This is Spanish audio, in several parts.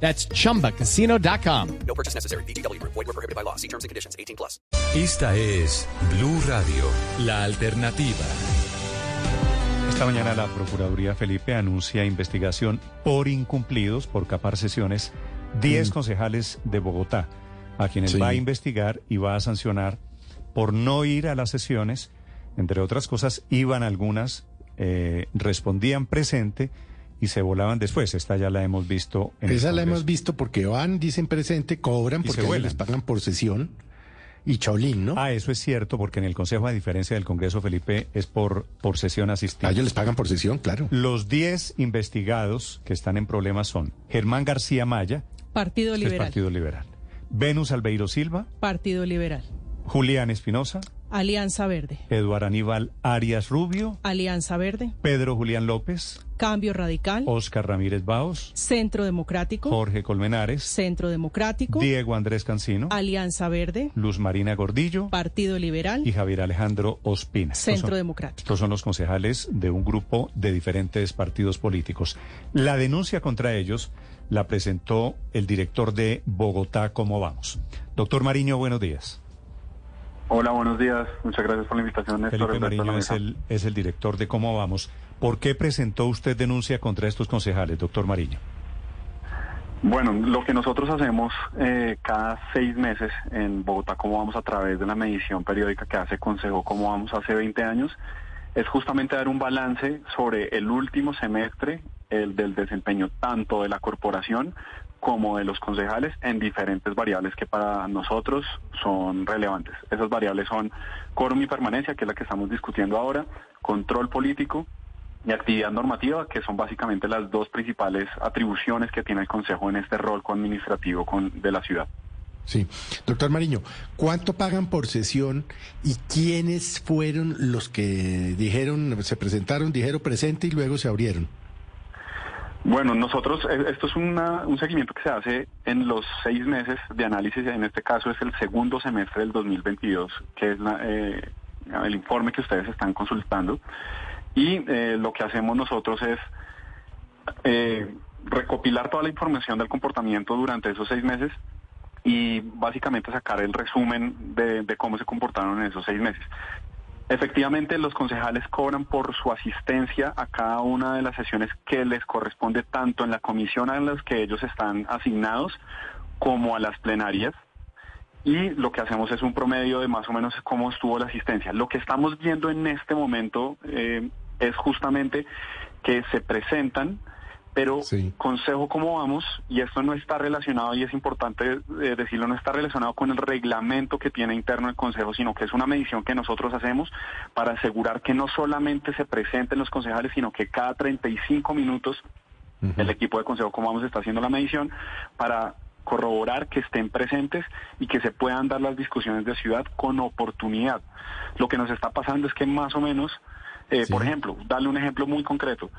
That's chumbacasino.com. No purchase necessary. BGW. Void were prohibited by law. See terms and conditions. 18 plus. Esta es Blue Radio, la alternativa. Esta mañana la Procuraduría Felipe anuncia investigación por incumplidos, por capar sesiones, 10 concejales de Bogotá, a quienes Sí. va a investigar y va a sancionar por no ir a las sesiones. Entre otras cosas, iban algunas, eh, respondían presente y se volaban después. Esta ya la hemos visto en el Esa la hemos visto porque van, dicen presente, cobran Y porque les pagan por sesión y chaolín, ¿no? Ah, eso es cierto, porque en el Consejo, a diferencia del Congreso, Felipe, es por, por sesión asistida. A ellos les pagan por sesión, claro. Los 10 investigados que están en problemas son Germán García Maya, Partido que es Liberal. Partido Liberal, Venus Albeiro Silva, Partido Liberal. Julián Espinosa, Alianza Verde. Eduardo Aníbal Arias Rubio, Alianza Verde. Pedro Julián López, Cambio Radical. Oscar Ramírez Baos, Centro Democrático. Jorge Colmenares, Centro Democrático. Diego Andrés Cancino, Alianza Verde. Luz Marina Gordillo Partido Liberal. y Javier Alejandro Ospina. Centro son- Democrático. Estos son los concejales de un grupo de diferentes partidos políticos. La denuncia contra ellos la presentó el director de Bogotá, ¿Cómo vamos? Doctor Mariño, buenos días. Hola, buenos días. Muchas gracias por la invitación, Néstor. Felipe Mariño es el, es el director de ¿Cómo vamos? ¿Por qué presentó usted denuncia contra estos concejales, doctor Mariño? Bueno, lo que nosotros hacemos eh, cada seis meses en Bogotá, como vamos a través de la medición periódica que hace Consejo, como vamos hace 20 años, es justamente dar un balance sobre el último semestre el del desempeño tanto de la corporación como de los concejales en diferentes variables que para nosotros son relevantes. Esas variables son quórum y permanencia, que es la que estamos discutiendo ahora, control político, y actividad normativa, que son básicamente las dos principales atribuciones que tiene el Consejo en este rol administrativo con, de la ciudad. Sí. Doctor Mariño, ¿cuánto pagan por sesión y quiénes fueron los que dijeron, se presentaron, dijeron presente y luego se abrieron? Bueno, nosotros, eh, esto es un seguimiento que se hace en los seis meses de análisis, en este caso es el segundo semestre del 2022, que es eh, el informe que ustedes están consultando. Y eh, lo que hacemos nosotros es recopilar toda la información del comportamiento durante esos seis meses y básicamente sacar el resumen de cómo se comportaron en esos seis meses. Efectivamente, los concejales cobran por su asistencia a cada una de las sesiones que les corresponde tanto en la comisión a las que ellos están asignados como a las plenarias. Y lo que hacemos es un promedio de más o menos cómo estuvo la asistencia. Lo que estamos viendo en este momento eh, es justamente que se presentan, pero Sí. consejo cómo vamos, y esto no está relacionado, y es importante eh, decirlo, no está relacionado con el reglamento que tiene interno el consejo, sino que es una medición que nosotros hacemos para asegurar que no solamente se presenten los concejales, sino que cada 35 minutos el equipo de consejo cómo vamos está haciendo la medición para corroborar que estén presentes y que se puedan dar las discusiones de ciudad con oportunidad. Lo que nos está pasando es que más o menos, eh, Sí. por ejemplo, darle un ejemplo muy concreto.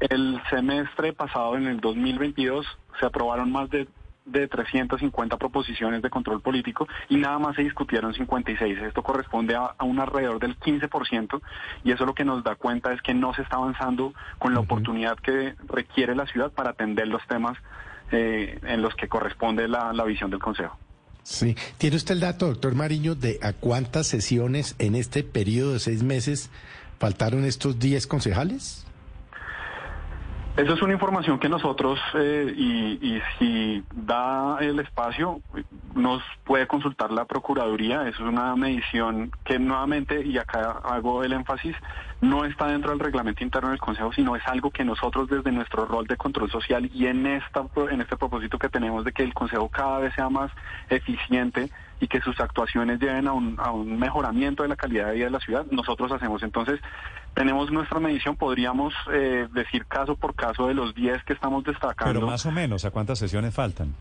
El semestre pasado, en el 2022, se aprobaron más de, de 350 proposiciones de control político y nada más se discutieron 56. Esto corresponde a, a un alrededor del 15% y eso lo que nos da cuenta es que no se está avanzando con la oportunidad que requiere la ciudad para atender los temas eh, en los que corresponde la, la visión del Consejo. Sí. ¿Tiene usted el dato, doctor Mariño, de a cuántas sesiones en este periodo de seis meses faltaron estos 10 concejales? Eso es una información que nosotros, eh, y, si da el espacio, nos puede consultar la Procuraduría. Es una medición que nuevamente, y acá hago el énfasis, no está dentro del reglamento interno del Consejo, sino es algo que nosotros desde nuestro rol de control social y en, esta, en este propósito que tenemos de que el Consejo cada vez sea más eficiente y que sus actuaciones lleven a un, a un mejoramiento de la calidad de vida de la ciudad, nosotros hacemos. Entonces, tenemos nuestra medición, podríamos eh, decir caso por caso de los 10 que estamos destacando. Pero más o menos, ¿a cuántas sesiones faltan?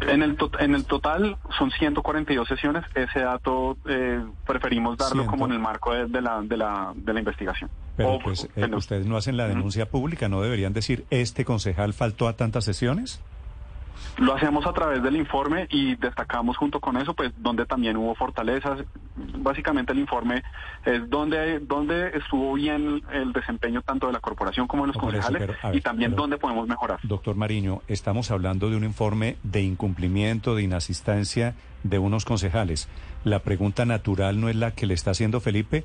En el, to- en el total son 142 sesiones. Ese dato eh, preferimos darlo como en el marco de, de la, de, la, de la investigación. Pero O- pues eh, ustedes no hacen la denuncia pública, ¿no deberían decir este concejal faltó a tantas sesiones? Lo hacemos a través del informe y destacamos junto con eso, pues, donde también hubo fortalezas. Básicamente el informe es donde, donde estuvo bien el desempeño tanto de la corporación como de los eso, concejales pero, a ver, y también pero- dónde podemos mejorar. Doctor Mariño, estamos hablando de un informe de incumplimiento, de inasistencia de unos concejales. La pregunta natural no es la que le está haciendo Felipe.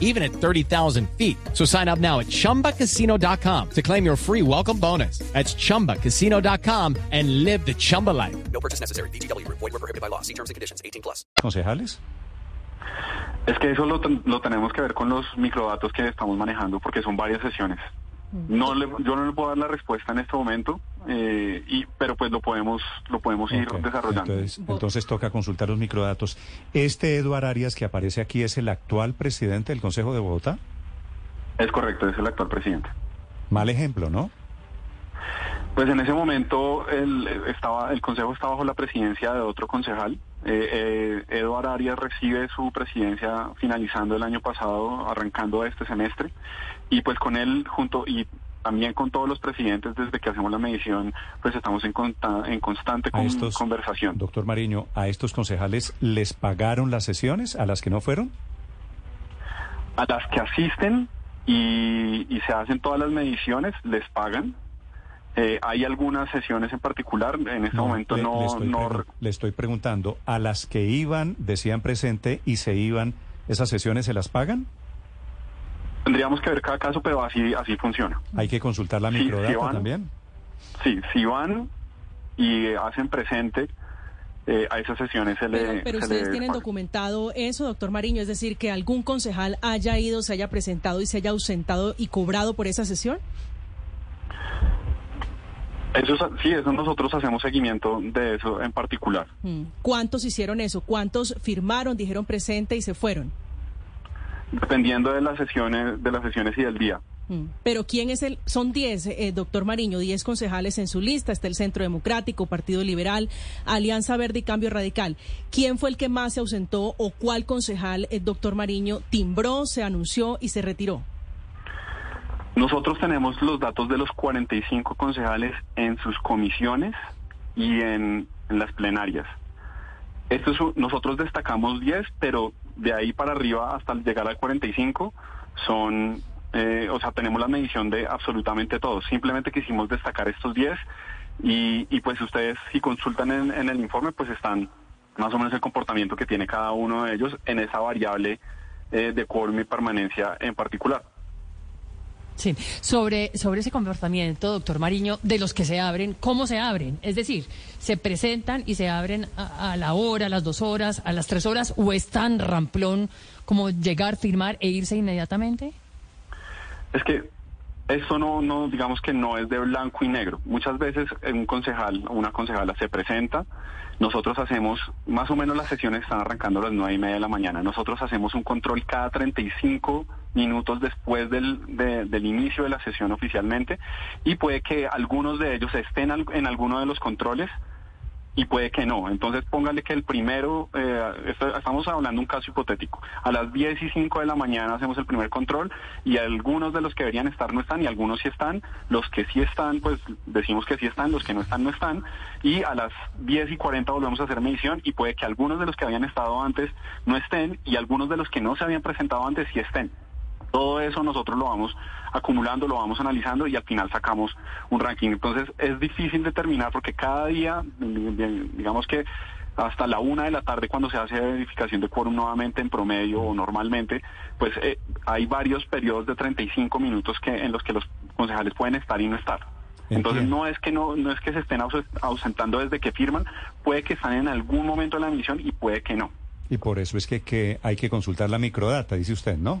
even at 30,000 feet. So sign up now at ChumbaCasino.com to claim your free welcome bonus. That's ChumbaCasino.com and live the Chumba life. No purchase necessary. VGW Group. Void were prohibited by law. See terms and conditions. 18 plus. concejales? Es que eso lo, ten- lo tenemos que ver con los microdatos que estamos manejando porque son varias sesiones. No le, yo no le puedo dar la respuesta en este momento, eh, y, pero pues lo podemos, lo podemos ir desarrollando. Entonces, entonces toca consultar los microdatos. ¿Este Eduard Arias que aparece aquí es el actual presidente del Consejo de Bogotá? Es correcto, es el actual presidente. Mal ejemplo, ¿no? Pues en ese momento el, estaba, el consejo está bajo la presidencia de otro concejal. Eh, eh, Eduardo Arias recibe su presidencia finalizando el año pasado, arrancando este semestre, y pues con él junto y también con todos los presidentes desde que hacemos la medición, pues estamos en, conta- en constante A con- estos, conversación. Doctor Mariño, ¿a estos concejales les pagaron las sesiones a las que no fueron? A las que asisten y, y se hacen todas las mediciones, les pagan. Eh, hay algunas sesiones en particular, en este momento le, no, le estoy no le estoy preguntando, ¿a las que iban, decían presente y se iban, esas sesiones se las pagan? Tendríamos que ver cada caso, pero así, así funciona. Hay que consultar la Sí, sí microdata van. también. Sí, si van y eh, hacen presente eh, a esas sesiones se Pero, le... pero se ustedes le tienen documentado eso, doctor Mariño, es decir, que algún concejal haya ido, se haya presentado y se haya ausentado y cobrado por esa sesión. Eso es- sí, eso nosotros hacemos seguimiento de eso en particular. Mm. ¿Cuántos hicieron eso? ¿Cuántos firmaron, dijeron presente y se fueron? Dependiendo de las sesiones, de las sesiones y del día. Mm. Pero ¿quién es el? Son 10, eh, doctor Mariño, 10 concejales en su lista. Está el Centro Democrático, Partido Liberal, Alianza Verde y Cambio Radical. ¿Quién fue el que más se ausentó o cuál concejal, eh, doctor Mariño, timbró, se anunció y se retiró? Nosotros tenemos los datos de los 45 concejales en sus comisiones y en, en las plenarias. Esto es nosotros destacamos 10, pero de ahí para arriba hasta llegar al 45 son, eh, o sea, tenemos la medición de absolutamente todos. Simplemente quisimos destacar estos 10 y, y pues ustedes si consultan en, en el informe pues están más o menos el comportamiento que tiene cada uno de ellos en esa variable eh, de quórum y permanencia en particular. Sí, sobre, sobre ese comportamiento, doctor Mariño, de los que se abren, ¿cómo se abren? Es decir, ¿se presentan y se abren a, a la hora, a las dos horas, a las tres horas, o es tan ramplón como llegar, firmar e irse inmediatamente? Es que esto no, no, digamos que no es de blanco y negro. Muchas veces un concejal o una concejala se presenta, nosotros hacemos, más o menos las sesiones están arrancando a las nueve y media de la mañana, nosotros hacemos un control cada 35 minutos después del, de- del inicio de la sesión oficialmente y puede que algunos de ellos estén en alguno de los controles y puede que no. Entonces póngale que el primero, eh, estamos hablando de un caso hipotético, a las 10 y 5 de la mañana hacemos el primer control y algunos de los que deberían estar no están y algunos sí están, los que sí están pues decimos que sí están, los que no están no están y a las 10 y 40 volvemos a hacer medición y puede que algunos de los que habían estado antes no estén y algunos de los que no se habían presentado antes sí estén. Todo eso nosotros lo vamos acumulando, lo vamos analizando y al final sacamos un ranking. Entonces es difícil determinar porque cada día, digamos que hasta la una de la tarde cuando se hace verificación de quórum nuevamente en promedio o normalmente, pues eh, hay varios periodos de 35 minutos que en los que los concejales pueden estar y no estar. Entonces no es que no no es que se estén aus- ausentando desde que firman, puede que están en algún momento de la emisión y puede que no. Y por eso es que, que hay que consultar la microdata, dice usted, ¿no?